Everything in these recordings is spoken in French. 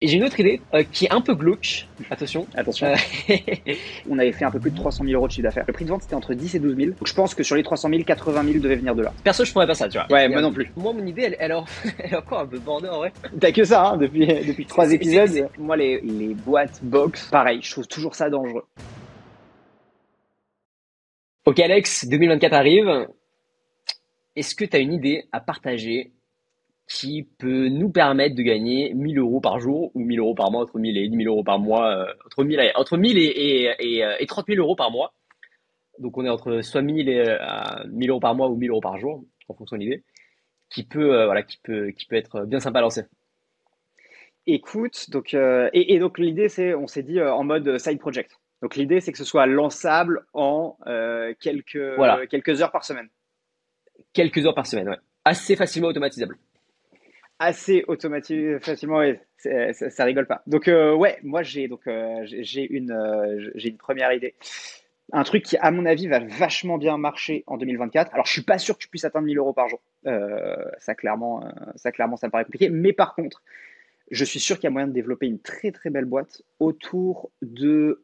Et j'ai une autre idée euh, qui est un peu glauque. Attention. Attention. Euh, on avait fait un peu plus de 300 000 euros de chiffre d'affaires. Le prix de vente c'était entre 10 et 12 000. Donc je pense que sur les 300 000, 80 000 devaient venir de là. Perso, je pourrais pas ça, tu vois. Ouais, moi non plus. Moi, mon idée, elle, est encore un peu bordée en vrai. T'as que ça, hein, depuis, depuis trois épisodes. Moi, les, les boîtes box, pareil, je trouve toujours ça dangereux. Ok, Alex, 2024 arrive. Est-ce que tu as une idée à partager qui peut nous permettre de gagner 1000 euros par jour ou 1000 euros par mois, entre 1000 et 10 000 euros par mois, euh, entre 1000 et, entre 1000 et, et, et, 30 000 euros par mois. Donc on est entre soit 1000 et 1000 euros par mois ou 1000 euros par jour, en fonction de l'idée, qui peut, euh, voilà, qui peut, qui peut être bien sympa à lancer. Écoute, donc, euh, et, donc l'idée c'est, on s'est dit en mode side project. Donc l'idée c'est que ce soit lançable en quelques, quelques heures par semaine. Quelques heures par semaine, ouais. Assez facilement automatisable assez automatique facilement ça, rigole pas. Donc euh, ouais moi j'ai donc euh, j'ai une euh, j'ai une première idée. Un truc qui à mon avis va vachement bien marcher en 2024 alors je suis pas sûr que tu puisses atteindre 1000 euros par jour. Ça clairement ça clairement ça me paraît compliqué. Mais par contre je suis sûr qu'il y a moyen de développer une très très belle boîte autour de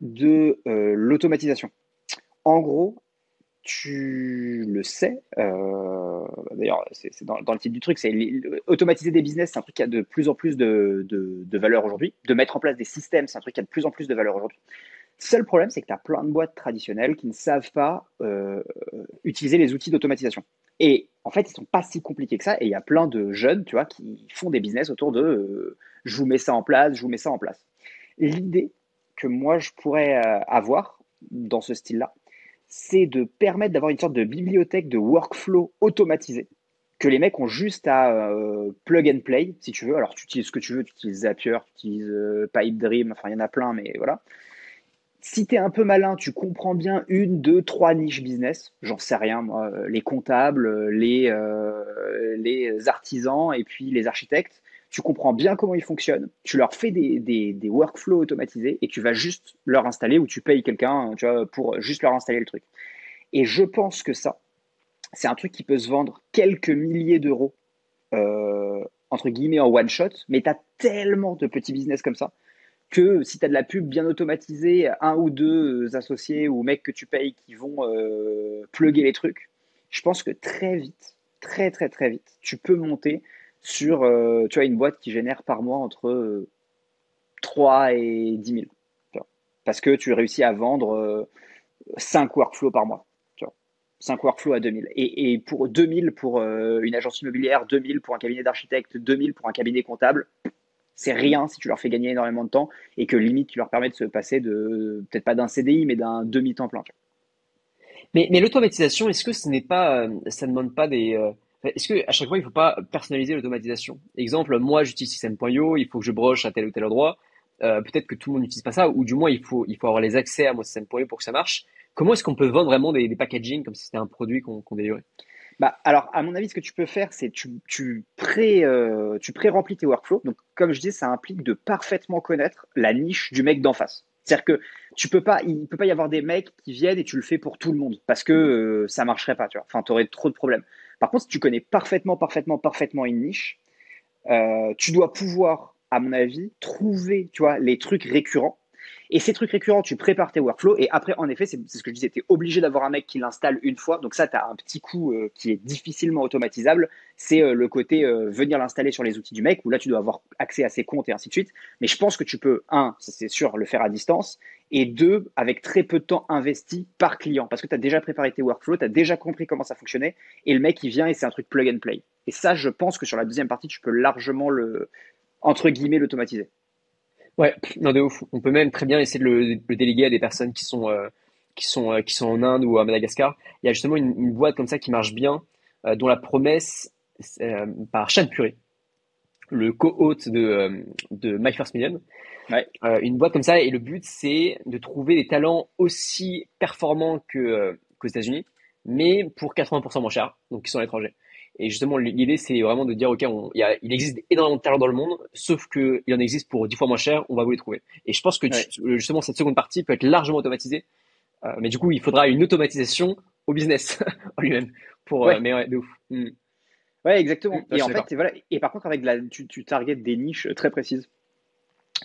de l'automatisation. En gros tu le sais, euh, d'ailleurs c'est dans, le titre du truc, c'est automatiser des business, c'est un truc qui a de plus en plus de, de, valeur aujourd'hui. De mettre en place des systèmes, c'est un truc qui a de plus en plus de valeur aujourd'hui. Seul problème, c'est que tu as plein de boîtes traditionnelles qui ne savent pas euh, utiliser les outils d'automatisation. Et en fait, ils sont pas si compliqués que ça. Et il y a plein de jeunes, tu vois, qui font des business autour de euh, je vous mets ça en place, je vous mets ça en place. L'idée que moi je pourrais avoir dans ce style-là, c'est de permettre d'avoir une sorte de bibliothèque de workflow automatisé que les mecs ont juste à euh, plug and play, si tu veux. Alors, tu utilises ce que tu veux, tu utilises Zapier, tu utilises euh, PipeDream, enfin, il y en a plein, mais voilà. Si tu es un peu malin, tu comprends bien une, deux, trois niches business, j'en sais rien, moi, euh, les comptables, les, les artisans et puis les architectes tu comprends bien comment ils fonctionnent, tu leur fais des, workflows automatisés et tu vas juste leur installer ou tu payes quelqu'un pour juste leur installer le truc. Et je pense que ça, c'est un truc qui peut se vendre quelques milliers d'euros, euh, entre guillemets, en one shot, mais tu as tellement de petits business comme ça que si tu as de la pub bien automatisée, un ou deux associés ou mecs que tu payes qui vont euh, plugger les trucs, je pense que très vite, très très très vite, tu peux monter sur euh, tu vois, une boîte qui génère par mois entre 3 euh, et 10 000. parce que tu réussis à vendre 5 euh, workflows par mois. Tu vois, 5 workflows à 2000. Et, et pour 2000 pour une agence immobilière, 2000 pour un cabinet d'architecte, 2000 pour un cabinet comptable, c'est rien si tu leur fais gagner énormément de temps et que limite tu leur permets de se passer de peut-être pas d'un CDI mais d'un demi-temps plein. Mais, mais l'automatisation, est-ce que ce n'est pas, ça ne demande pas des, est-ce qu'à chaque fois, il ne faut pas personnaliser l'automatisation? Exemple, moi, j'utilise système.io, il faut que je broche à tel ou tel endroit. Euh, peut-être que tout le monde n'utilise pas ça, ou du moins, il faut, avoir les accès à mon système.io pour que ça marche. Comment est-ce qu'on peut vendre vraiment des, des packaging comme si c'était un produit qu'on qu délivrait? Bah, alors, à mon avis, ce que tu peux faire, c'est tu, euh, tu pré-remplis tes workflows. Donc, comme je dis, ça implique de parfaitement connaître la niche du mec d'en face. C'est-à-dire que tu peux pas, il peut pas y avoir des mecs qui viennent et tu le fais pour tout le monde parce que euh, ça marcherait pas, tu. Enfin, tu aurais trop de problèmes. Par contre, si tu connais parfaitement, parfaitement, parfaitement une niche, euh, tu dois pouvoir, à mon avis, trouver, tu vois, les trucs récurrents et ces trucs récurrents, tu prépares tes workflows. Et après, en effet, c'est ce que je disais, tu es obligé d'avoir un mec qui l'installe une fois. Donc ça, tu as un petit coup euh, qui est difficilement automatisable. C'est euh, le côté euh, venir l'installer sur les outils du mec, où là, tu dois avoir accès à ses comptes et ainsi de suite. Mais je pense que tu peux, un, c'est sûr, le faire à distance. Et deux, avec très peu de temps investi par client. Parce que tu as déjà préparé tes workflows, tu as déjà compris comment ça fonctionnait. Et le mec, il vient et c'est un truc plug and play. Et ça, je pense que sur la deuxième partie, tu peux largement le, entre guillemets, l'automatiser. Ouais, non de ouf. On peut même très bien essayer de le, déléguer à des personnes qui sont euh, qui sont euh, qui sont en Inde ou à Madagascar. Il y a justement une, boîte comme ça qui marche bien, euh, dont la promesse par Chad Puré, le co-hôte de de My First Million. Ouais. une boîte comme ça et le but c'est de trouver des talents aussi performants que qu'aux États-Unis, mais pour 80% moins cher, donc qui sont à l'étranger. Et justement, l'idée, c'est vraiment de dire, OK, on, il, y a, il existe énormément de talents dans le monde, sauf qu'il en existe pour 10 fois moins cher, on va vous les trouver. Et je pense que justement, cette seconde partie peut être largement automatisée. Euh, mais du coup, il faudra une automatisation au business en lui-même. Pour, euh, mais ouais, de ouf. Hmm. Ouais, exactement. et en fait, voilà. Et par contre, avec la, tu, tu targetes des niches très précises.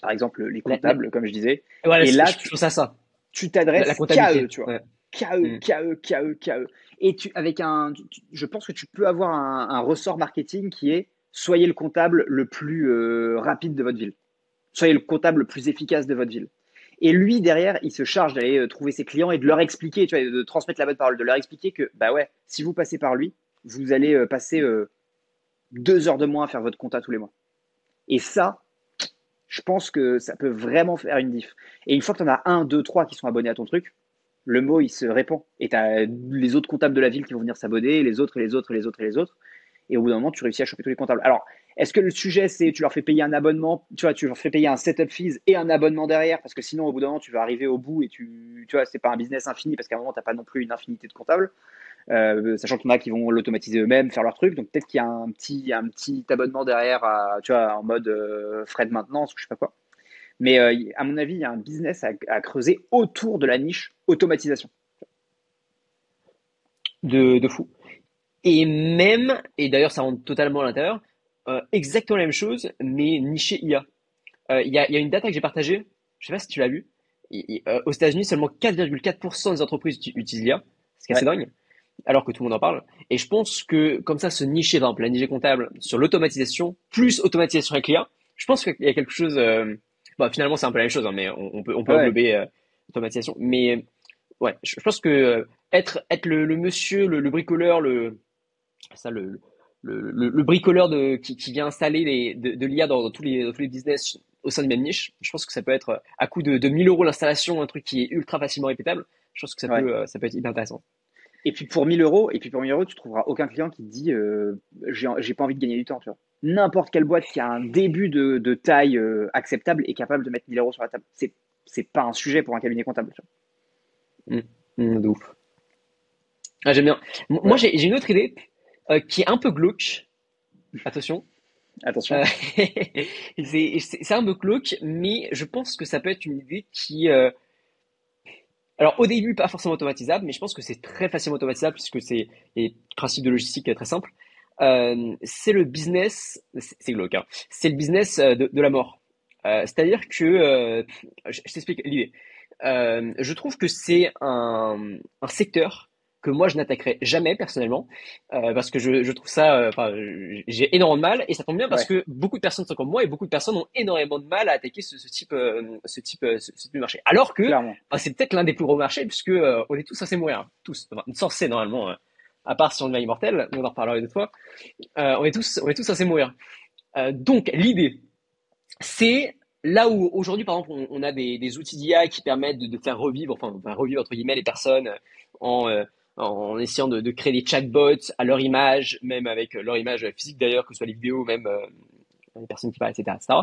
Par exemple, les comptables, comme je disais. et là, tu, ça, ça. Tu t'adresses qu'à eux, tu vois. KE, KE, KE, KE. Et tu, avec un, je pense que tu peux avoir un, ressort marketing qui est soyez le comptable le plus euh, rapide de votre ville. Soyez le comptable le plus efficace de votre ville. Et lui, derrière, il se charge d'aller euh, trouver ses clients et de leur expliquer, tu vois, de transmettre la bonne parole, de leur expliquer que, bah ouais, si vous passez par lui, vous allez euh, passer deux heures de moins à faire votre compta tous les mois. Et ça, je pense que ça peut vraiment faire une diff. Et une fois que tu en as un, deux, trois qui sont abonnés à ton truc, le mot il se répand. Et tu as les autres comptables de la ville qui vont venir s'abonner, les autres, et les autres, et les autres, et les autres. Et au bout d'un moment, tu réussis à choper tous les comptables. Alors, est-ce que le sujet, c'est tu leur fais payer un abonnement, tu vois, tu leur fais payer un setup fees et un abonnement derrière, parce que sinon, au bout d'un moment, tu vas arriver au bout et tu, tu vois, c'est pas un business infini, parce qu'à un moment, tu n'as pas non plus une infinité de comptables. Euh, sachant qu'il y en a qui vont l'automatiser eux-mêmes, faire leur truc. Donc peut-être qu'il y a un petit, un petit abonnement derrière, tu vois, en mode euh, frais de maintenance ou je sais pas quoi. Mais euh, à mon avis, il y a un business à creuser autour de la niche automatisation de, fou. Et même, et d'ailleurs ça rentre totalement à l'intérieur, euh, exactement la même chose, mais niché IA. Euh, il y, a, y, a, une data que j'ai partagée, je sais pas si tu l'as vu. Euh, aux États-Unis, seulement 4,4% des entreprises utilisent l'IA, ce qui est assez dingue, alors que tout le monde en parle. Et je pense que comme ça, se nicher, par exemple, la niche comptable sur l'automatisation, plus automatisation avec l'IA, je pense qu'il y a quelque chose. Bah, finalement, c'est un peu la même chose, hein, mais on, peut, on peut englober automatisation. Mais ouais, je, pense que être, être le, monsieur, le, bricoleur, le, ça, le, le, bricoleur de, qui, qui vient installer les, de, l'IA dans, tous les, tous les business au sein d'une même niche, je pense que ça peut être à coût de, de 1000 euros l'installation, un truc qui est ultra facilement répétable. Je pense que ça, peut, euh, ça peut être hyper intéressant. Et puis pour 1000 euros, et puis pour 1000 euros, tu trouveras aucun client qui te dit euh, j'ai pas envie de gagner du temps. Tu vois. N'importe quelle boîte qui a un début de, de taille euh, acceptable est capable de mettre 1000 euros sur la table. C'est c'est pas un sujet pour un cabinet comptable. Mmh, mmh, de ouf. Ah, j'aime bien. Moi, j'ai une autre idée euh, qui est un peu glauque. Attention. Attention. Euh, c'est un peu glauque, mais je pense que ça peut être une idée qui. Alors, au début, pas forcément automatisable, mais je pense que c'est très facilement automatisable puisque c'est les principes de logistique très simple. C'est le business. C'est glauque, hein, C'est le business de, la mort. C'est-à-dire que. je, t'explique l'idée. je trouve que c'est un, un secteur que moi je n'attaquerai jamais personnellement euh, parce que je, je trouve ça euh, j'ai énormément de mal et ça tombe bien parce que beaucoup de personnes sont comme moi et beaucoup de personnes ont énormément de mal à attaquer ce, ce type euh, ce type ce, type de marché alors que c'est peut-être l'un des plus gros marchés puisque on est tous censés mourir tous enfin censés normalement à part si on devient immortel on en reparlera une autre fois on est tous on est tous censés mourir donc l'idée c'est là où aujourd'hui, par exemple, on, a des, outils d'IA qui permettent de, faire revivre, enfin, revivre entre guillemets les personnes en, en essayant de, créer des chatbots à leur image, même avec leur image physique d'ailleurs, que ce soit les vidéos, même euh, les personnes qui parlent, etc., etc.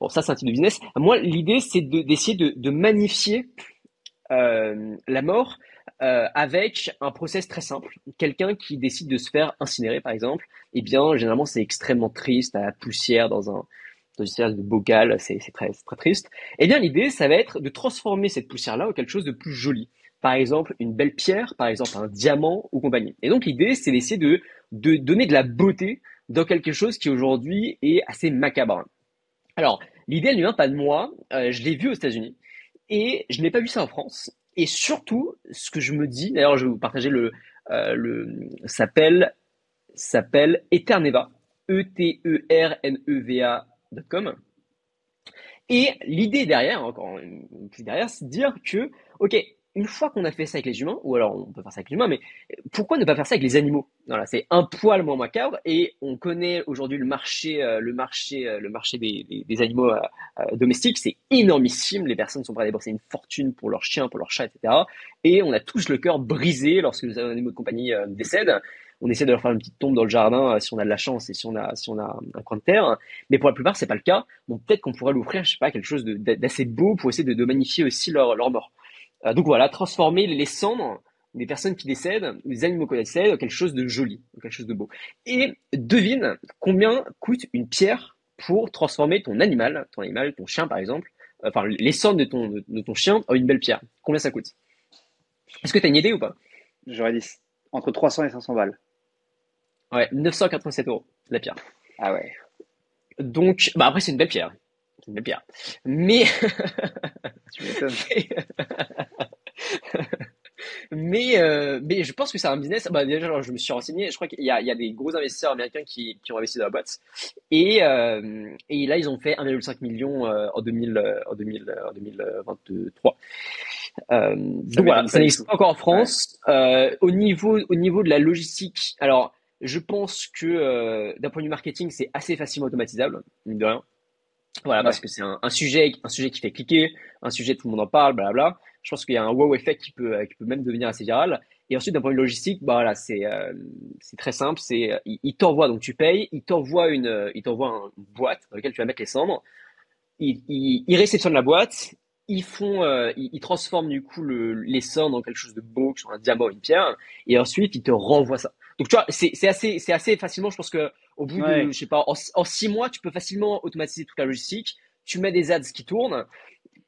Bon, ça, c'est un type de business. Moi, l'idée, c'est d'essayer de, magnifier euh, la mort euh, avec un process très simple. Quelqu'un qui décide de se faire incinérer, par exemple, eh bien, généralement, c'est extrêmement triste, à la poussière dans un dans une espèce de bocal, c'est très, très triste. Eh bien, l'idée, ça va être de transformer cette poussière-là en quelque chose de plus joli par exemple une belle pierre, par exemple un diamant ou compagnie. Et donc l'idée, c'est d'essayer de, de donner de la beauté dans quelque chose qui aujourd'hui est assez macabre. Alors, l'idée, elle ne vient pas de moi, euh, je l'ai vu aux États-Unis, et je n'ai pas vu ça en France. Et surtout, ce que je me dis, d'ailleurs, je vais vous partager le, euh, le s'appelle, s'appelle Eterneva, E-T-E-R-N-E-V-A.com. Et l'idée derrière, encore derrière, c'est de dire que, ok, une fois qu'on a fait ça avec les humains, ou alors on peut faire ça avec les humains, mais pourquoi ne pas faire ça avec les animaux? Voilà, c'est un poil moins macabre et on connaît aujourd'hui le marché, euh, le marché, euh, le marché des, animaux euh, domestiques, c'est énormissime. Les personnes sont prêtes à débourser une fortune pour leurs chiens, pour leurs chats, etc. Et on a tous le cœur brisé lorsque les animaux de compagnie décèdent. On essaie de leur faire une petite tombe dans le jardin si on a de la chance et si on a si on a un coin de terre, mais pour la plupart c'est pas le cas. Donc peut-être qu'on pourrait l'offrir, je sais pas, quelque chose d'assez beau pour essayer de, de magnifier aussi leur mort. Euh, donc voilà, transformer les cendres des personnes qui décèdent, des animaux qui décèdent, en quelque chose de joli, en quelque chose de beau. Et devine combien coûte une pierre pour transformer ton animal, ton animal, ton chien par exemple, euh, enfin les cendres de ton, de, ton chien en une belle pierre. Combien ça coûte? Est-ce que tu as une idée ou pas? J'aurais dit entre 300 et 500 balles. Ouais, 987 euros, la pierre. Ah ouais. Donc, bah après, c'est une belle pierre. Pierre. Mais. tu mais, euh, mais je pense que c'est un business. Bah, déjà, je me suis renseigné. Je crois qu'il y a, il y a des gros investisseurs américains qui, qui ont investi dans la boîte. Et, euh, et là, ils ont fait 1,5 million euh, en, 2000, euh, en, 2000, en 2023. Euh, donc voilà, ça n'existe pas encore en France. Au niveau, au niveau de la logistique, alors je pense que d'un point de vue marketing, c'est assez facilement automatisable, mine de rien. Voilà, parce que c'est un, un, sujet, un sujet qui fait cliquer, un sujet tout le monde en parle, blablabla. Je pense qu'il y a un wow effect qui peut, qui peut même devenir assez viral. Et ensuite, d'un point de vue logistique, bah voilà, c'est euh, c'est très simple. C'est il, il t'envoie donc tu payes, il t'envoie une, il t'envoie une boîte dans laquelle tu vas mettre les cendres. Il, il, il réceptionne la boîte, ils font, euh, ils, ils, transforment du coup le, les cendres en quelque chose de beau, sur un diamant, une pierre, et ensuite ils te renvoient ça. Donc tu vois, c'est assez, c'est assez facilement. Je pense que au bout ouais. de, je sais pas, en, en, six mois, tu peux facilement automatiser toute la logistique. Tu mets des ads qui tournent,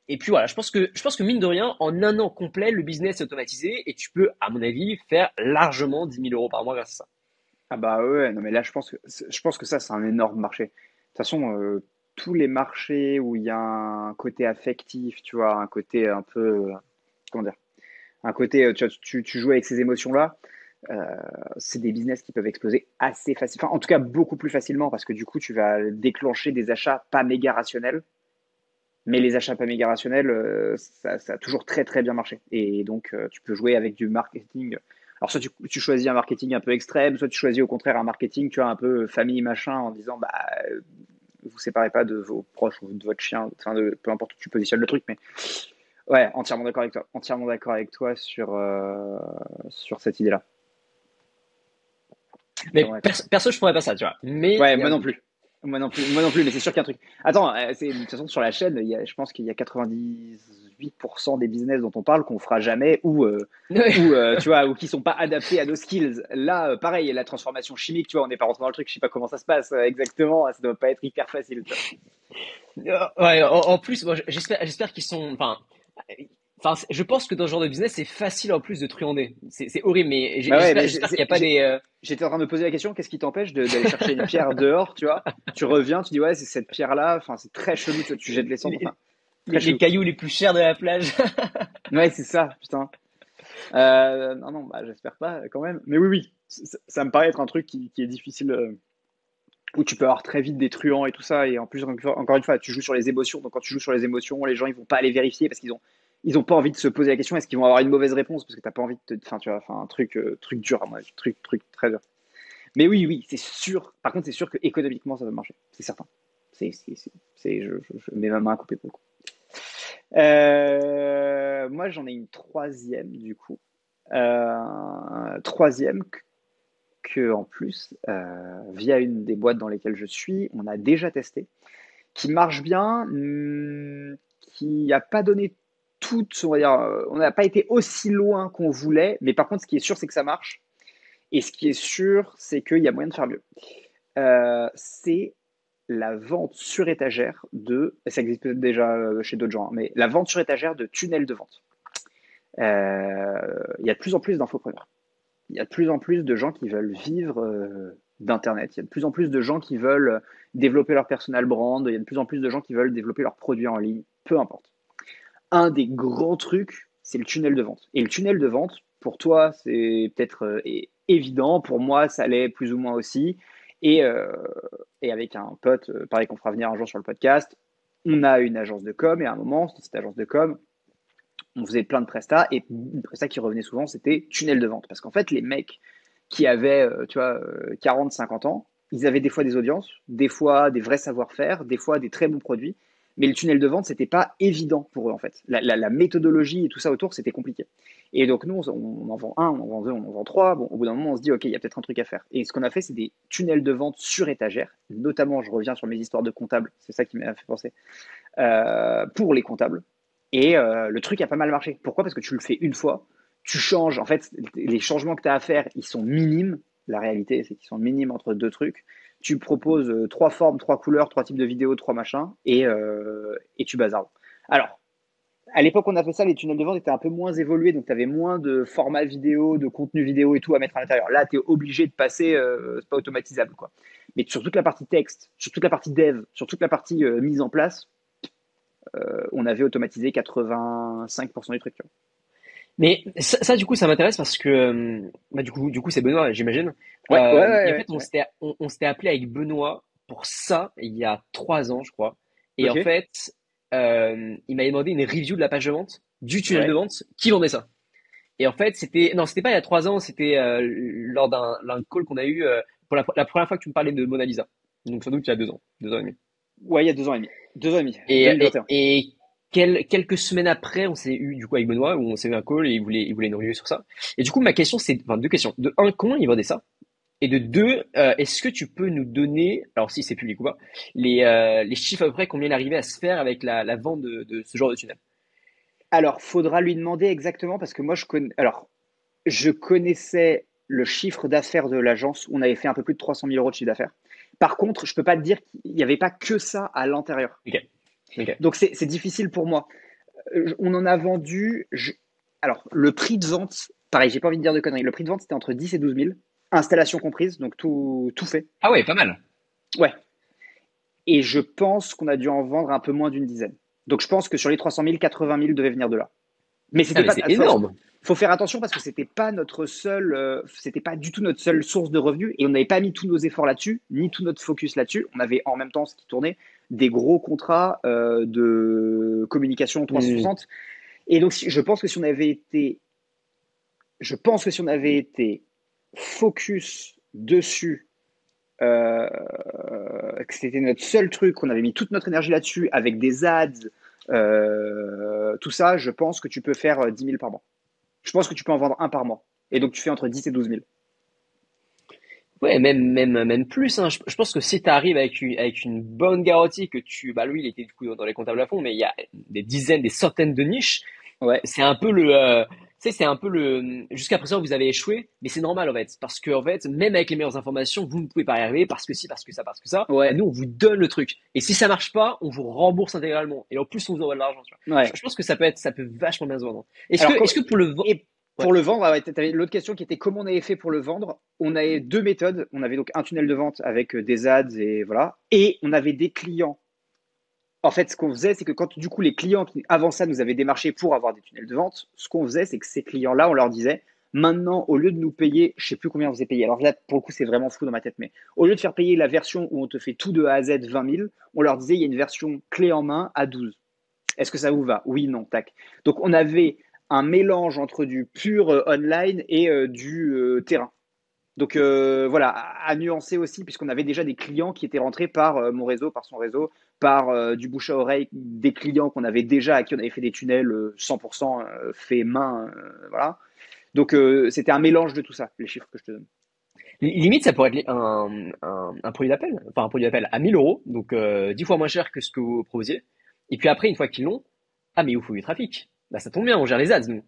et puis voilà. Je pense que, je pense que mine de rien, en un an complet, le business est automatisé et tu peux, à mon avis, faire largement 10 000 euros par mois grâce à ça. Ah bah ouais, non mais là je pense que, je pense que ça c'est un énorme marché. De toute façon, euh, tous les marchés où il y a un côté affectif, tu vois, un côté un peu, comment dire, un côté, tu, tu, tu joues avec ces émotions-là, euh, c'est des business qui peuvent exploser assez facilement, enfin, en tout cas beaucoup plus facilement, parce que du coup, tu vas déclencher des achats pas méga rationnels. Mais les achats pas méga rationnels, euh, ça, a toujours très très bien marché. Et donc, euh, tu peux jouer avec du marketing. Alors, soit tu, choisis un marketing un peu extrême, soit tu choisis au contraire un marketing, tu vois, un peu famille machin, en disant, bah, vous séparez pas de vos proches ou de votre chien, enfin peu importe où tu positionnes le truc, mais ouais, entièrement d'accord avec toi, entièrement d'accord avec toi sur, euh, sur cette idée-là. Mais perso, perso, je ferais pas ça, tu vois. Mais ouais, moi non plus. Moi non plus, moi non plus, mais c'est sûr qu'il y a un truc. Attends, c'est, de toute façon, sur la chaîne, il y a, je pense qu'il y a 98% des business dont on parle qu'on fera jamais ou, euh, ou euh, tu vois, ou qui sont pas adaptés à nos skills. Là, euh, pareil, la transformation chimique, tu vois, on n'est pas rentré dans le truc, je sais pas comment ça se passe euh, exactement, ça doit pas être hyper facile. Ouais, en, en plus, j'espère, j'espère qu'ils sont, enfin, Enfin, je pense que dans ce genre de business, c'est facile en plus de truander. C'est horrible, mais bah j'espère ouais, qu'il n'y a pas des. Euh... J'étais en train de me poser la question qu'est-ce qui t'empêche d'aller chercher une pierre dehors, tu vois? Tu reviens, tu dis ouais, c'est cette pierre-là. Enfin, c'est très chelou, tu, tu jettes les cendres. Enfin, les, les cailloux les plus chers de la plage. ouais, c'est ça, putain. Euh, non, non, bah, j'espère pas quand même. Mais oui, oui, ça, ça, me paraît être un truc qui, qui est difficile. Euh, où tu peux avoir très vite des truands et tout ça. Et en plus, encore une fois, tu joues sur les émotions. Donc, quand tu joues sur les émotions, les gens, ils vont pas aller vérifier parce qu'ils ont ils n'ont pas envie de se poser la question est-ce qu'ils vont avoir une mauvaise réponse? Parce que t'as pas envie de te, enfin tu vois, enfin un truc, euh, truc dur à moi, truc, truc très dur. Mais oui, oui, c'est sûr. Par contre, c'est sûr que économiquement, ça va marcher, c'est certain. C'est, c'est, je, je, je, mets ma main à couper pour le coup. Euh, moi, j'en ai une troisième du coup, euh, troisième que, en plus, via une des boîtes dans lesquelles je suis, on a déjà testé, qui marche bien, hmm, qui n'a pas donné toutes, on n'a pas été aussi loin qu'on voulait, mais par contre, ce qui est sûr, c'est que ça marche. Et ce qui est sûr, c'est qu'il y a moyen de faire mieux. Euh, c'est la vente sur étagère de, ça existe déjà chez d'autres gens, hein, mais la vente sur étagère de tunnels de vente. Euh, il y a de plus en plus d'infopreneurs. Il y a de plus en plus de gens qui veulent vivre euh, d'Internet. Il y a de plus en plus de gens qui veulent développer leur personal brand. Il y a de plus en plus de gens qui veulent développer leurs produits en ligne. Peu importe un des grands trucs, c'est le tunnel de vente. Et le tunnel de vente, pour toi, c'est peut-être euh, évident. Pour moi, ça l'est plus ou moins aussi. Et, euh, avec un pote, euh, pareil qu'on fera venir un jour sur le podcast, on a une agence de com. Et à un moment, cette agence de com, on faisait plein de prestats. Et une prestat qui revenait souvent, c'était tunnel de vente. Parce qu'en fait, les mecs qui avaient, tu vois, 40, 50 ans, ils avaient des fois des audiences, des fois des vrais savoir-faire, des fois des très bons produits mais le tunnel de vente, c'était pas évident pour eux en fait. La, méthodologie et tout ça autour, c'était compliqué. Et donc nous, on, on, en vend un, on en vend deux, on en vend trois. Bon, au bout d'un moment, on se dit, ok, il y a peut-être un truc à faire. Et ce qu'on a fait, c'est des tunnels de vente sur étagère. Notamment, je reviens sur mes histoires de comptables, c'est ça qui m'a fait penser, euh, pour les comptables. Et euh, le truc a pas mal marché. Pourquoi? Parce que tu le fais une fois, tu changes. En fait, les changements que tu as à faire, ils sont minimes. La réalité, c'est qu'ils sont minimes entre deux trucs tu proposes euh, trois formes, trois couleurs, trois types de vidéos, trois machins, et, euh, et tu bazardes. Alors, à l'époque, on a fait ça, les tunnels de vente étaient un peu moins évolués, donc tu avais moins de format vidéo, de contenu vidéo et tout à mettre à l'intérieur. Là, tu es obligé de passer, euh, c'est pas automatisable. quoi. Mais sur toute la partie texte, sur toute la partie dev, sur toute la partie euh, mise en place, on avait automatisé 85% du truc. Mais ça, du coup, ça m'intéresse parce que, bah, du coup, du coup, c'est Benoît, j'imagine. Ouais, ouais, ouais, en fait, on s'était, on, s'était appelé avec Benoît pour ça il y a trois ans, je crois. Et en fait, euh, il m'avait demandé une review de la page de vente, du tunnel de vente, qui vendait ça. Et en fait, c'était non, c'était pas il y a trois ans, c'était euh, lors d'un call qu'on a eu euh, pour la, première fois que tu me parlais de Mona Lisa. Donc sans doute il y a deux ans, deux ans et demi. Ouais, il y a deux ans et demi, deux ans et demi. Et, et, quelques semaines après, on s'est eu du coup avec Benoît où on s'est eu un call et il voulait il voulait review sur ça. Et du coup, ma question c'est enfin deux questions. De un, comment il vendait ça? Et de deux, euh, est-ce que tu peux nous donner, alors si c'est public ou pas, les, euh, les chiffres à peu près combien il arrivait à se faire avec la, la vente de, de, ce genre de tunnel? Alors, faudra lui demander exactement parce que moi je connais. Alors, je connaissais le chiffre d'affaires de l'agence. On avait fait un peu plus de 300 000 euros de chiffre d'affaires. Par contre, je peux pas te dire qu'il n'y avait pas que ça à l'intérieur. Donc c'est difficile pour moi. Euh, on en a vendu. Alors, le prix de vente, pareil, j'ai pas envie de dire de conneries. Le prix de vente c'était entre 10 et 12 000 installation comprise, donc tout, tout fait. Ah ouais, pas mal. Ouais. Et je pense qu'on a dû en vendre un peu moins d'une dizaine. Donc je pense que sur les 300 000, 80 000 devaient venir de là. Mais c'était ah, pas énorme. Faut faire attention parce que c'était pas notre seul, euh, c'était pas du tout notre seule source de revenus et on n'avait pas mis tous nos efforts là-dessus, ni tout notre focus là-dessus. On avait en même temps ce qui tournait des gros contrats euh, de communication 360. Mmh. Et donc je pense que si on avait été, je pense que si on avait été focus dessus, euh, que c'était notre seul truc, qu'on avait mis toute notre énergie là-dessus, avec des ads, euh, tout ça, je pense que tu peux faire 10 euh, 000 par mois. Je pense que tu peux en vendre un par mois. Et donc, tu fais entre 10 et 12 000. Ouais, même, même, même plus. Hein. Je, pense que si tu arrives avec une, avec une bonne garantie que tu. Bah, lui, il était du coup dans les comptables à fond, mais il y a des dizaines, des centaines de niches. Ouais. C'est un peu le sais, c'est un peu le. Jusqu'à présent, vous avez échoué, mais c'est normal en fait, parce que en fait, même avec les meilleures informations, vous ne pouvez pas y arriver parce que si, parce que ça, parce que ça. Ouais. Nous, on vous donne le truc, et si ça marche pas, on vous rembourse intégralement, et en plus, on vous envoie de l'argent. Ouais. Je, pense que ça peut être, ça peut vachement bien se vendre. Est-ce que, est-ce que pour le pour le vendre, l'autre question qui était comment on avait fait pour le vendre. On avait deux méthodes. On avait donc un tunnel de vente avec euh, des ads et voilà, et on avait des clients en fait, ce qu'on faisait, c'est que quand du coup les clients qui avant ça nous avaient démarché pour avoir des tunnels de vente, ce qu'on faisait, c'est que ces clients-là, on leur disait, maintenant, au lieu de nous payer, je sais plus combien on faisait payer. Alors là, pour le coup, c'est vraiment fou dans ma tête, mais au lieu de faire payer la version où on te fait tout de A à Z 20 000, on leur disait, il y a une version clé en main à 12. Est-ce que ça vous va? Oui, non, tac. Donc on avait un mélange entre du pur euh, online et euh, du euh, terrain. Donc voilà, à, nuancer aussi, puisqu'on avait déjà des clients qui étaient rentrés par mon réseau, par son réseau, par du bouche à oreille des clients qu'on avait déjà, à qui on avait fait des tunnels 100% euh, euh, fait main. voilà. Donc c'était un mélange de tout ça, les chiffres que je te donne. Limite, ça pourrait être un, produit d'appel, enfin un produit d'appel à 1000 euros, donc 10 fois moins cher que ce que vous proposiez. Et puis après, une fois qu'ils l'ont, ah mais il faut du trafic. Bah ça tombe bien, on gère les ads nous.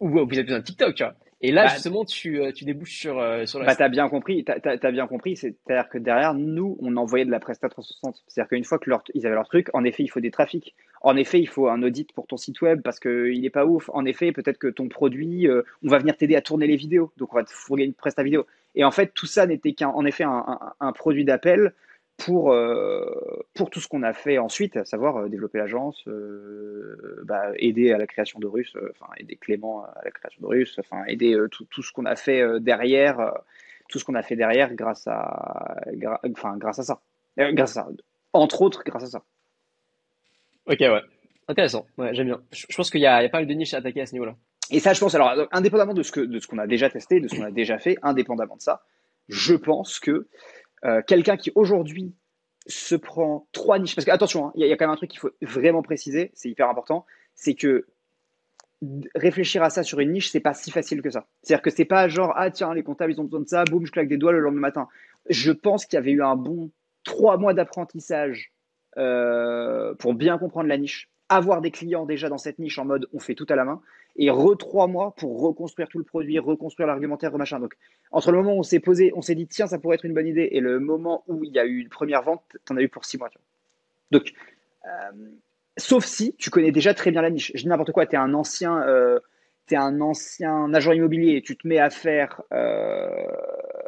Ou vous avez besoin de TikTok, tu vois. Et là, bah, justement, tu, euh, tu débouches sur, euh, sur la. Bah, t'as bien compris, t'as, as, bien compris. C'est-à-dire que derrière, nous, on envoyait de la Presta 360. C'est-à-dire qu'une fois que leur, ils avaient leur truc, en effet, il faut des trafics. En effet, il faut un audit pour ton site web parce qu'il n'est pas ouf. En effet, peut-être que ton produit, euh, on va venir t'aider à tourner les vidéos. Donc, on va te fourguer une Presta vidéo. Et en fait, tout ça n'était qu'un, en effet, un, un, un produit d'appel pour, euh, pour tout ce qu'on a fait ensuite, à savoir euh, développer l'agence, euh, bah, aider à la création de Russe, enfin aider Clément à la création de Russe, enfin aider tout, tout, ce qu'on a fait derrière, tout ce qu'on a fait derrière grâce à, enfin grâce à ça, grâce à ça, entre autres grâce à ça. Ok ouais, intéressant, ouais, j'aime bien. Je, pense qu'il y, y, a pas mal de niches à attaquer à ce niveau-là. Et ça, je pense alors indépendamment de ce que de ce qu'on a déjà testé, de ce qu'on a déjà fait, indépendamment de ça, je pense que euh, quelqu'un qui aujourd'hui se prend trois niches, parce que attention, hein, il y, a quand même un truc qu'il faut vraiment préciser, c'est hyper important, c'est que réfléchir à ça sur une niche, c'est pas si facile que ça. C'est-à-dire que c'est pas genre ah tiens les comptables ils ont besoin de ça, boum je claque des doigts le lendemain matin. Je pense qu'il y avait eu un bon trois mois d'apprentissage euh, pour bien comprendre la niche, avoir des clients déjà dans cette niche en mode on fait tout à la main, et re trois mois pour reconstruire tout le produit, reconstruire l'argumentaire, machin. Donc, entre le moment où on s'est posé, on s'est dit, tiens, ça pourrait être une bonne idée, et le moment où il y a eu une première vente, t'en as eu pour six mois. Donc, euh, sauf si tu connais déjà très bien la niche. Je dis n'importe quoi, tu es un ancien, euh, un ancien agent immobilier et tu te mets à faire euh,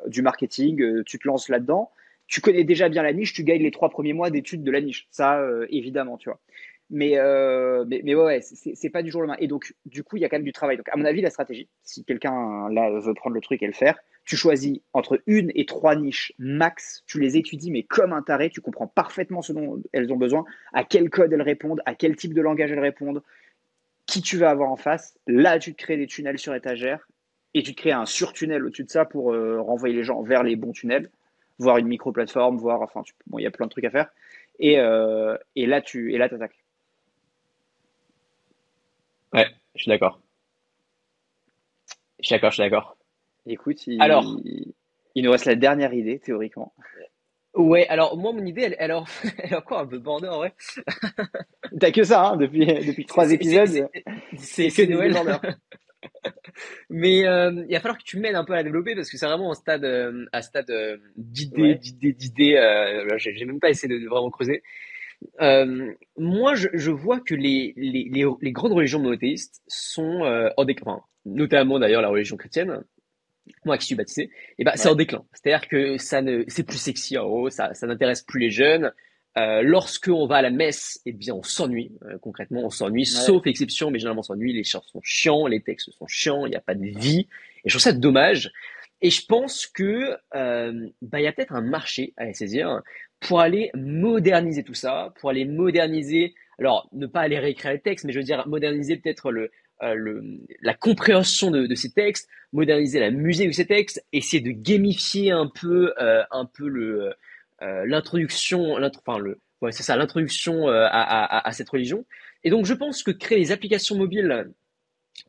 du marketing, euh, tu te lances là-dedans. Tu connais déjà bien la niche, tu gagnes les trois premiers mois d'études de la niche. Ça, évidemment, tu vois. Mais, mais, mais, ouais, c'est pas du jour au lendemain. Et donc, du coup, il y a quand même du travail. Donc, à mon avis, la stratégie, si quelqu'un là veut prendre le truc et le faire, tu choisis entre une et trois niches max, tu les étudies, mais comme un taré, tu comprends parfaitement ce dont elles ont besoin, à quel code elles répondent, à quel type de langage elles répondent, qui tu vas avoir en face. Là, tu te crées des tunnels sur étagère et tu te crées un surtunnel au-dessus de ça pour euh, renvoyer les gens vers les bons tunnels, voir une micro-plateforme, voir, enfin, il y a plein de trucs à faire. Et, euh, et là, tu et là, attaques. Ouais, je suis d'accord. Je suis d'accord, je suis d'accord. Écoute, il, alors, il nous reste la dernière idée, théoriquement. Ouais, alors moi, mon idée, elle, elle, est encore un peu bordée en vrai. T'as que ça, hein, depuis, depuis trois épisodes. C'est que Noël. Mais euh, il va falloir que tu m'aides un peu à la développer parce que c'est vraiment un stade, euh, un stade euh, d'idées, d'idées, d'idées. Euh, j'ai même pas essayé de, vraiment creuser. Moi, je, je, vois que les, les, les, les, grandes religions monothéistes sont en déclin, notamment d'ailleurs la religion chrétienne, moi qui suis baptisé, et eh ben, c'est en déclin. C'est-à-dire que ça ne, c'est plus sexy en haut, ça, ça n'intéresse plus les jeunes. Euh, lorsque on va à la messe, eh bien, on s'ennuie. Euh, concrètement, on s'ennuie, sauf exception, mais généralement on s'ennuie. Les chants sont chiants, les textes sont chiants, il n'y a pas de vie. Et je trouve ça dommage. Et je pense que euh, bah, il y a peut-être un marché à saisir pour aller moderniser tout ça, pour aller moderniser. Alors, ne pas aller réécrire les textes, mais je veux dire moderniser peut-être le, euh, le, la compréhension de, de, ces textes, moderniser la musique de ces textes, essayer de gamifier un peu, euh, un peu le euh, l'introduction, enfin le, ouais, c'est ça, l'introduction à, à, à, cette religion. Et donc je pense que créer des applications mobiles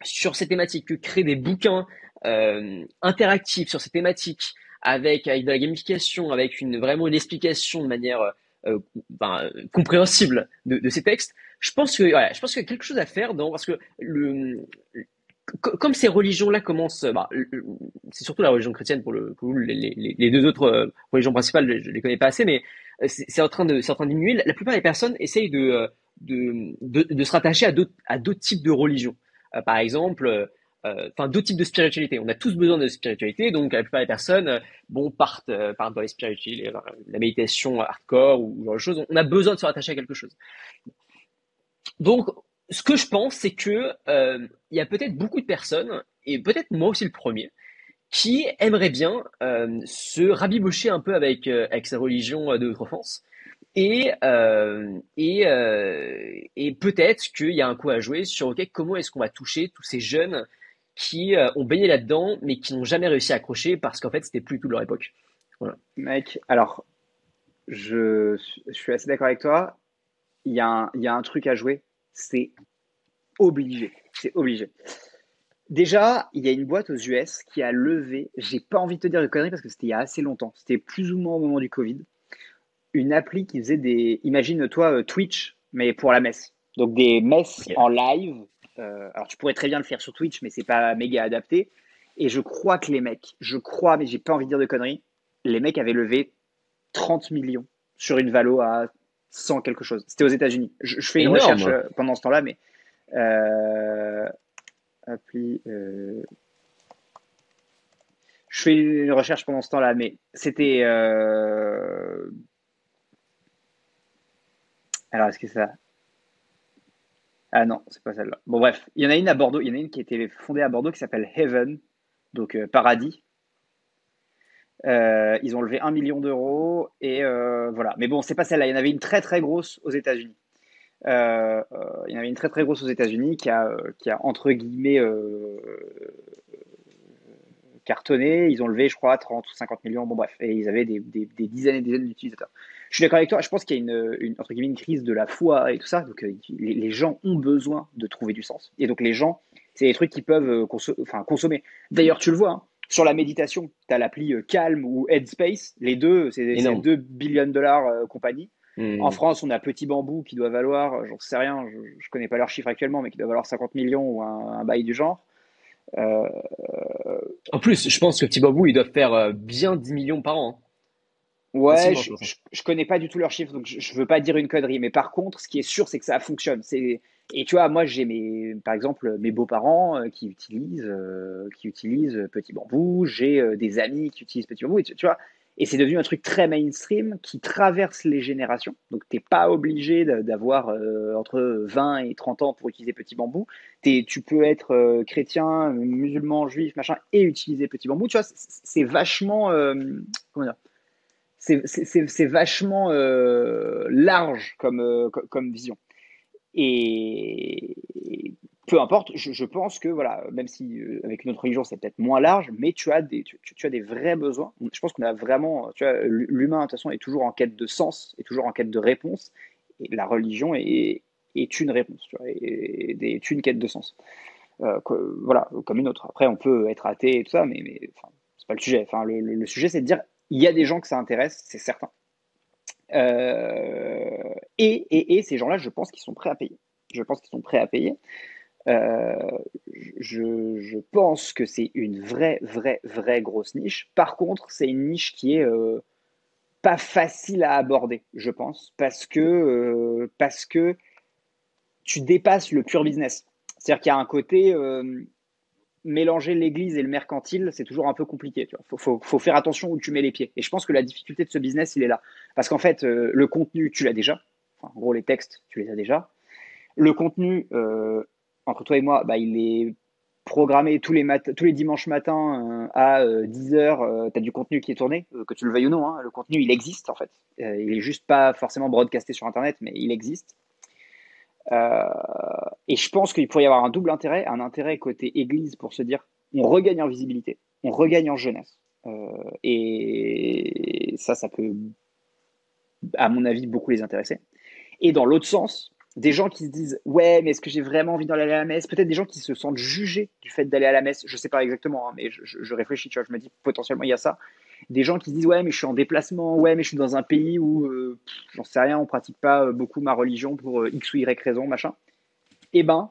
sur ces thématiques, que créer des bouquins interactifs sur ces thématiques, avec, avec de la gamification, avec une vraiment une explication de manière euh, ben, compréhensible de, de, ces textes, je pense que ouais, je pense qu'il y a quelque chose à faire dans parce que le comme ces religions-là commencent, bah, c'est surtout la religion chrétienne pour le coup, les, les, deux autres euh, religions principales, je, les connais pas assez, mais euh, c'est en train de, c'est en train de diminuer. La, plupart des personnes essayent de, de, de, de se rattacher à d'autres, à d'autres types de religions. par exemple, euh, enfin d'autres types de spiritualité. On a tous besoin de spiritualité, donc la plupart des personnes, euh, bon, partent, euh, partent dans les spiritualités, la méditation hardcore ou, genre de choses. On a besoin de se rattacher à quelque chose. Donc, ce que je pense, c'est que euh, il y a peut-être beaucoup de personnes, et peut-être moi aussi le premier, qui aimeraient bien euh, se rabibocher un peu avec avec sa religion de notre enfance. Et, euh, et, et peut-être qu'il y a un coup à jouer sur ok comment est-ce qu'on va toucher tous ces jeunes qui euh, ont baigné là-dedans, mais qui n'ont jamais réussi à accrocher parce qu'en fait, c'était plus tout leur époque. Voilà. Mec, alors, je, je suis assez d'accord avec toi. Il y, a un, il y a un truc à jouer, c'est obligé. C'est obligé. Déjà, il y a une boîte aux US qui a levé, j'ai pas envie de te dire de conneries parce que c'était il y a assez longtemps, c'était plus ou moins au moment du Covid, une appli qui faisait des, imagine-toi euh, Twitch, mais pour la messe. Donc des messes en live alors, tu pourrais très bien le faire sur Twitch, mais c'est pas méga adapté. Et je crois que les mecs, je crois, mais j'ai pas envie de dire de conneries, les mecs avaient levé 30 millions sur une valo à 100 quelque chose. C'était aux États-Unis. Je, fais une recherche euh, pendant ce temps-là, mais euh, appli. je fais une recherche pendant ce temps-là, mais c'était. Alors, est-ce que ça. Ah non, c'est pas celle-là. Bon, bref, il y en a une à Bordeaux. Il y en a une qui a été fondée à Bordeaux qui s'appelle Heaven, donc euh, Paradis. Euh, ils ont levé un million d'euros et euh, voilà. Mais bon, c'est pas celle-là. Il y en avait une très très grosse aux États-Unis. il y en avait une très très grosse aux États-Unis qui a, qui a entre guillemets cartonné. Ils ont levé, je crois, 30 ou 50 millions. Bon, bref. Et ils avaient des, des dizaines et des dizaines d'utilisateurs. Je suis d'accord avec toi. Je pense qu'il y a une, une, entre guillemets, une crise de la foi et tout ça. Donc, euh, les, gens ont besoin de trouver du sens. Et donc, les gens, c'est des trucs qu'ils peuvent euh, enfin, consommer. D'ailleurs, tu le vois, hein, sur la méditation, tu as l'appli euh, Calm ou Headspace. Les deux, c'est deux billions de dollars compagnie. Hmm. En France, on a Petit Bambou qui doit valoir, j'en sais rien, je, ne connais pas leur chiffre actuellement, mais qui doit valoir 50 millions ou un, bail du genre. En plus, je pense que Petit Bambou, ils doivent faire bien 10 millions par an. Ouais, je, je, connais pas du tout leurs chiffres, donc je, je veux pas dire une connerie. Mais par contre, ce qui est sûr, c'est que ça fonctionne. C'est et tu vois, moi, j'ai mes, par exemple, mes beaux-parents euh, qui utilisent, euh, qui utilisent Petit Bambou. J'ai euh, des amis qui utilisent Petit Bambou. Et tu, vois, et c'est devenu un truc très mainstream qui traverse les générations. Donc, tu n'es pas obligé d'avoir entre 20 et 30 ans pour utiliser Petit Bambou. Es, tu peux être chrétien, musulman, juif, machin, et utiliser Petit Bambou. Tu vois, c'est vachement, comment dire, c'est vachement large comme, comme vision. Et peu importe, je, pense que voilà, même si euh, avec notre religion c'est peut-être moins large, mais tu as des, tu, as des vrais besoins. Je pense qu'on a vraiment, tu vois, l'humain de toute façon est toujours en quête de sens, est toujours en quête de réponse, et la religion est, est une réponse, tu vois, est, une quête de sens. Euh, voilà, comme une autre. Après, on peut être athée et tout ça, mais, mais enfin, c'est pas le sujet. Enfin, le sujet, c'est de dire, il y a des gens que ça intéresse, c'est certain. Euh, et, ces gens-là, je pense qu'ils sont prêts à payer. Je pense qu'ils sont prêts à payer. Euh, je, pense que c'est une vraie, vraie, vraie grosse niche. Par contre, c'est une niche qui est euh, pas facile à aborder, je pense, parce que, parce que tu dépasses le pur business. C'est-à-dire qu'il y a un côté, mélanger l'église et le mercantile, c'est toujours un peu compliqué. Il faut, faire attention où tu mets les pieds. Et je pense que la difficulté de ce business, il est là. Parce qu'en fait, euh, le contenu, tu l'as déjà. en gros, les textes, tu les as déjà. Le contenu, euh, entre toi et moi, bah, il est programmé tous les, tous les dimanches matins euh, à 10h. tu as du contenu qui est tourné, que tu le veuilles ou non. Hein. le contenu, il existe en fait. il est juste pas forcément broadcasté sur Internet, mais il existe. Euh, et je pense qu'il pourrait y avoir un double intérêt, un intérêt côté Église pour se dire on regagne en visibilité, on regagne en jeunesse. Euh, et ça, ça peut, à mon avis, beaucoup les intéresser. Et dans l'autre sens, des gens qui se disent ouais mais est-ce que j'ai vraiment envie d'aller à la messe? Peut-être des gens qui se sentent jugés du fait d'aller à la messe je sais pas exactement hein, mais je, je, réfléchis tu vois je me dis potentiellement il y a ça des gens qui se disent ouais mais je suis en déplacement, ouais mais je suis dans un pays où euh, j'en sais rien, on pratique pas euh, beaucoup ma religion pour euh, x ou y raison, machin. Eh ben,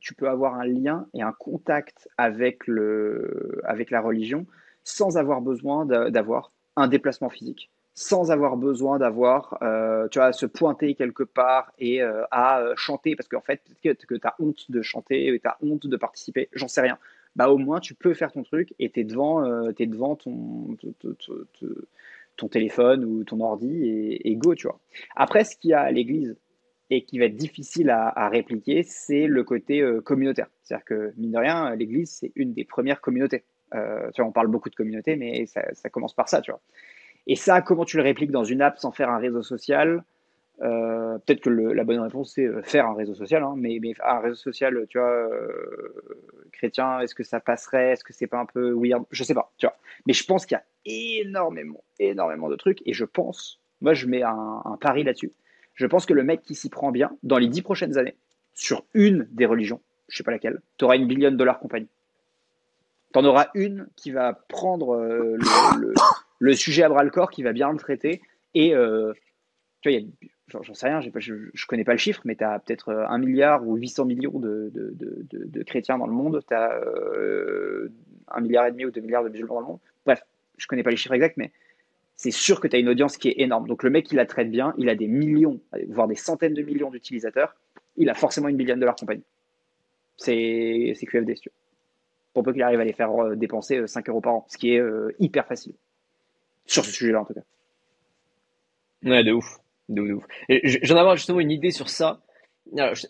tu peux avoir un lien et un contact avec le avec la religion sans avoir besoin d'avoir un déplacement physique, sans avoir besoin d'avoir, tu vois, se pointer quelque part et à chanter, parce qu'en fait, peut-être que tu as honte de chanter, tu as honte de participer, j'en sais rien bah au moins tu peux faire ton truc et tu es devant, euh, ton, téléphone ou ton ordi et, go, tu vois. Après, ce qu'il y a à l'église et qui va être difficile à, répliquer, c'est le côté euh, communautaire. C'est-à-dire que, mine de rien, l'église, c'est une des premières communautés. Euh, tu vois, on parle beaucoup de communautés, mais ça, ça, commence par ça, tu vois. Et ça, comment tu le répliques dans une app sans faire un réseau social euh, peut-être que la bonne réponse c'est euh, faire un réseau social, hein, mais, un réseau social, tu vois, euh, chrétien, est-ce que ça passerait? Est-ce que c'est pas un peu weird? Je sais pas, tu vois. Mais je pense qu'il y a énormément, énormément de trucs, et je pense, moi je mets un, pari là-dessus. Je pense que le mec qui s'y prend bien, dans les dix prochaines années, sur une des religions, je sais pas laquelle, tu auras une billion de dollars compagnie. Tu en auras une qui va prendre le, sujet à bras le corps, qui va bien le traiter, et j'en sais rien, je ne connais pas le chiffre, mais tu as peut-être euh, un milliard ou 800 millions de, chrétiens dans le monde, tu as euh, un milliard et demi ou deux milliards de musulmans dans le monde. Bref, je connais pas les chiffres exacts, mais c'est sûr que tu as une audience qui est énorme. Donc le mec, il la traite bien, il a des millions, voire des centaines de millions d'utilisateurs, il a forcément une billion de dollars compagnie. C'est QFD, tu. Pour peu qu'il arrive à les faire euh, dépenser 5 euros par an, ce qui est hyper facile. Sur ce sujet-là, en tout cas. Ouais, de ouf. J'en avais justement une idée sur ça.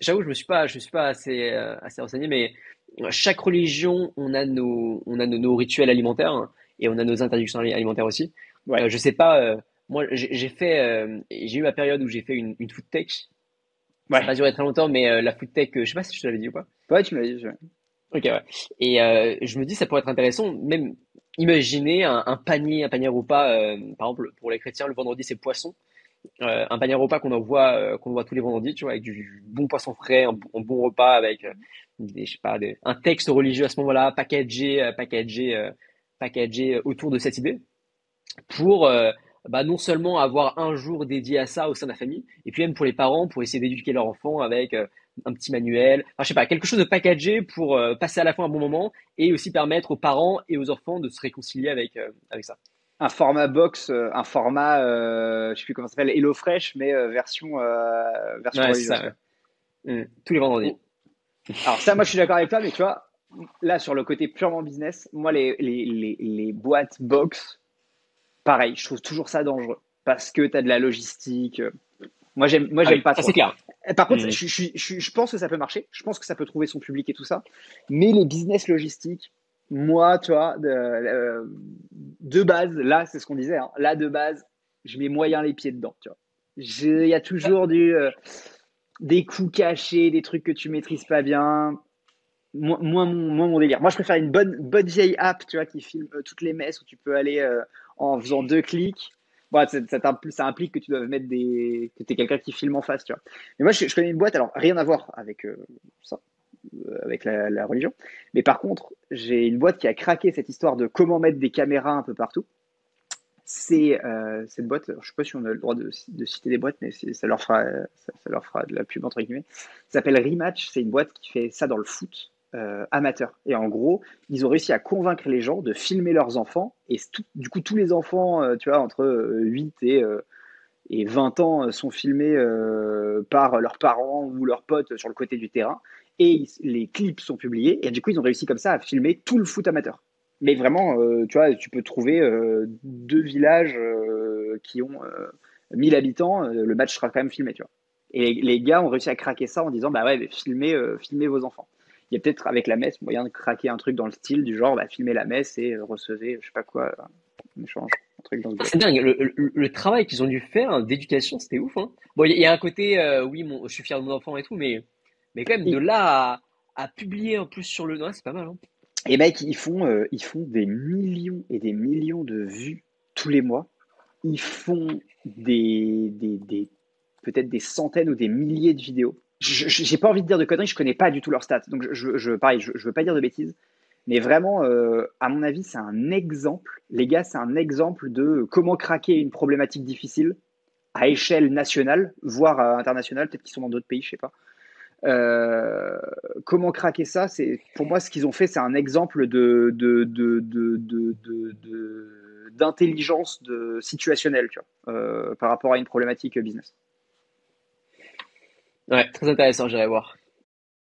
J'avoue, je me suis pas, je suis pas assez, euh, assez renseigné, mais chaque religion, on a nos, on a nos, rituels alimentaires hein, et on a nos interdictions alimentaires aussi. Ouais. Euh, je sais pas, euh, moi, j'ai fait, j'ai eu ma période où j'ai fait une, une food tech. Ouais. Ça n'a pas duré très longtemps, mais la food tech, je sais pas si je te l'avais dit ou pas. Ouais, tu m'avais dit. Ok, ouais. Et je me dis, ça pourrait être intéressant, même imaginer un, un panier, un panier repas, par exemple, pour les chrétiens, le vendredi, c'est poisson. Euh, un panier repas qu'on envoie euh, qu'on voit tous les vendredis, tu vois, avec du bon poisson frais, un, bon repas avec euh, des, je sais pas, un texte religieux à ce moment-là, packagé, packagé, packagé autour de cette idée, pour bah, non seulement avoir un jour dédié à ça au sein de la famille, et puis même pour les parents, pour essayer d'éduquer leur enfant avec un petit manuel, enfin, je sais pas, quelque chose de packagé pour passer à la fois un bon moment et aussi permettre aux parents et aux enfants de se réconcilier avec, avec ça. Un format box, euh, un format, euh, je sais plus comment ça s'appelle, HelloFresh, mais euh, version, euh, version Ouais, ça. ouais. Mm. Tous les vendredis. Alors ça, moi, je suis d'accord avec toi, mais tu vois, là, sur le côté purement business, moi, les, les, les, les boîtes box, pareil, je trouve toujours ça dangereux parce que tu as de la logistique. Moi, j'aime, moi, Ah j'aime oui, pas ça c'est clair. Par contre, Mm. je, je, je, je pense que ça peut marcher. Je pense que ça peut trouver son public et tout ça. Mais les business logistiques, moi, tu vois, de, euh, de base, là, c'est ce qu'on disait. hein, là, de base, je mets moyen les pieds dedans. Tu Il y a toujours du, euh, des coups cachés, des trucs que tu maîtrises pas bien. Moi, mon, délire. Moi, je préfère une bonne, vieille app, tu vois, qui filme euh, toutes les messes où tu peux aller en faisant deux clics. Ça, implique que tu dois mettre des, que t'es quelqu'un qui filme en face, tu vois. Mais moi, je, je connais une boîte, alors rien à voir avec ça, avec la, religion. Mais par contre, j'ai une boîte qui a craqué cette histoire de comment mettre des caméras un peu partout. C'est euh, cette boîte, je sais pas si on a le droit de, citer des boîtes, mais ça leur fera, ça, leur fera de la pub entre guillemets. Ça s'appelle Rematch, c'est une boîte qui fait ça dans le foot euh, amateur. Et en gros, ils ont réussi à convaincre les gens de filmer leurs enfants. Et du coup, tous les enfants, euh, tu vois, entre euh, 8 et, et 20 ans euh, sont filmés euh, par leurs parents ou leurs potes sur le côté du terrain. Et les clips sont publiés. Et du coup, ils ont réussi comme ça à filmer tout le foot amateur. Mais vraiment, euh, tu vois, tu peux trouver deux villages qui ont euh, 1000 habitants, le match sera quand même filmé, tu vois. Et les, gars ont réussi à craquer ça en disant, bah ouais, mais filmez, filmez vos enfants. Il y a peut-être avec la messe moyen de craquer un truc dans le style du genre, bah, filmez la messe et recevez, je sais pas quoi, un échange, Ah. C'est dingue, le, le- le travail qu'ils ont dû faire d'éducation, c'était ouf. Hein. Bon, il y, a il y a un côté, euh, oui, mon, je suis fier de mon enfant et tout, mais, mais quand même, de là à, à publier en plus sur le. Ouais, c'est pas mal. Hein. Et mec, ils font, euh, ils font des millions et des millions de vues tous les mois. Ils font des, des, des peut-être des centaines ou des milliers de vidéos. J'ai pas envie de dire de conneries, je connais pas du tout leurs stats. Donc, je, je, je- pareil, je, je veux pas dire de bêtises. Mais vraiment, euh, à mon avis, c'est un exemple. Les gars, c'est un exemple de comment craquer une problématique difficile à échelle nationale, voire internationale. Peut-être qu'ils sont dans d'autres pays, je sais pas. Euh, comment craquer ça C'est pour moi ce qu'ils ont fait, c'est un exemple de d'intelligence situationnelle, tu vois, euh, par rapport à une problématique business. Ouais, très intéressant, j'irai voir.